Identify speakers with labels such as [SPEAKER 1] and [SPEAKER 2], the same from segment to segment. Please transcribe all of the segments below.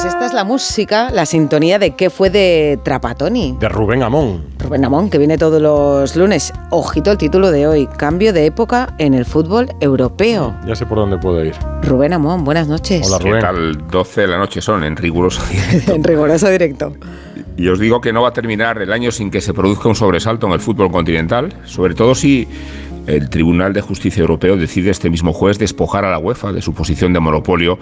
[SPEAKER 1] Pues esta es la música, la sintonía de qué fue de Trapatoni.
[SPEAKER 2] De Rubén Amón.
[SPEAKER 1] Rubén Amón, que viene todos los lunes. Ojito el título de hoy, Cambio de época en el fútbol europeo.
[SPEAKER 2] Ya sé por dónde puedo ir.
[SPEAKER 1] Rubén Amón, buenas noches.
[SPEAKER 2] Hola Rubén.
[SPEAKER 3] ¿Qué tal? 12 de la noche son en riguroso directo.
[SPEAKER 1] en riguroso directo.
[SPEAKER 3] Y os digo que no va a terminar el año sin que se produzca un sobresalto en el fútbol continental, sobre todo si el Tribunal de Justicia Europeo decide este mismo jueves despojar a la UEFA de su posición de monopolio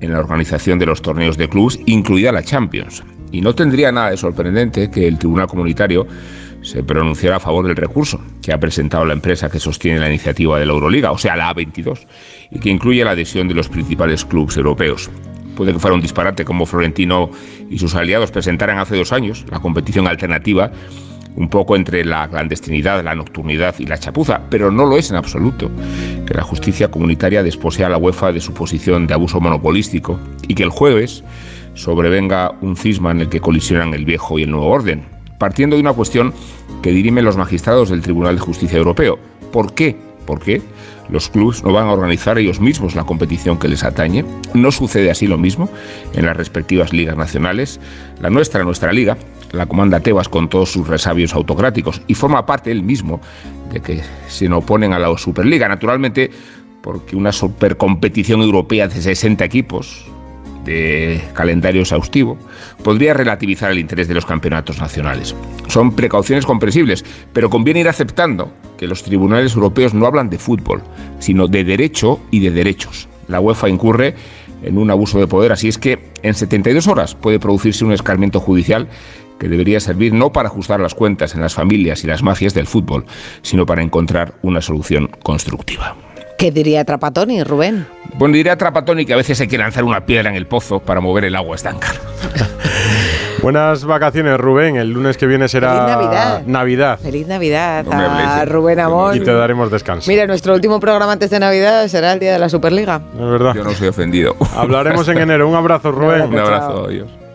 [SPEAKER 3] en la organización de los torneos de clubes, incluida la Champions. Y no tendría nada de sorprendente que el Tribunal Comunitario se pronunciara a favor del recurso que ha presentado la empresa que sostiene la iniciativa de la Euroliga, o sea, la A22, y que incluye la adhesión de los principales clubes europeos. Puede que fuera un disparate como Florentino y sus aliados presentaran hace dos años la competición alternativa un poco entre la clandestinidad, la nocturnidad y la chapuza, pero no lo es en absoluto. Que la justicia comunitaria despose a la UEFA de su posición de abuso monopolístico y que el jueves sobrevenga un cisma en el que colisionan el viejo y el nuevo orden, partiendo de una cuestión que dirimen los magistrados del Tribunal de Justicia Europeo. ¿Por qué? ¿Por qué? Los clubes no van a organizar ellos mismos la competición que les atañe. No sucede así lo mismo en las respectivas ligas nacionales. La nuestra, nuestra liga, la comanda Tebas con todos sus resabios autocráticos y forma parte él mismo de que se oponen a la Superliga. Naturalmente, porque una supercompetición europea de 60 equipos, de calendario exhaustivo, podría relativizar el interés de los campeonatos nacionales. Son precauciones comprensibles, pero conviene ir aceptando que los tribunales europeos no hablan de fútbol, sino de derecho y de derechos. La UEFA incurre en un abuso de poder, así es que en 72 horas puede producirse un escarmiento judicial que debería servir no para ajustar las cuentas en las familias y las mafias del fútbol, sino para encontrar una solución constructiva.
[SPEAKER 1] ¿Qué diría Trapatoni, Rubén?
[SPEAKER 3] Bueno, diría Trapatoni que a veces hay que lanzar una piedra en el pozo para mover el agua estancar.
[SPEAKER 2] Buenas vacaciones, Rubén. El lunes que viene será
[SPEAKER 1] Feliz Navidad.
[SPEAKER 2] Navidad.
[SPEAKER 1] Feliz Navidad
[SPEAKER 3] No
[SPEAKER 1] a Rubén Amón.
[SPEAKER 2] Y te daremos descanso.
[SPEAKER 1] Mira, nuestro último programa antes de Navidad será el día de la Superliga.
[SPEAKER 2] Es verdad.
[SPEAKER 3] Yo no soy ofendido.
[SPEAKER 2] Hablaremos en enero. Un abrazo, Rubén.
[SPEAKER 3] Un abrazo, adiós.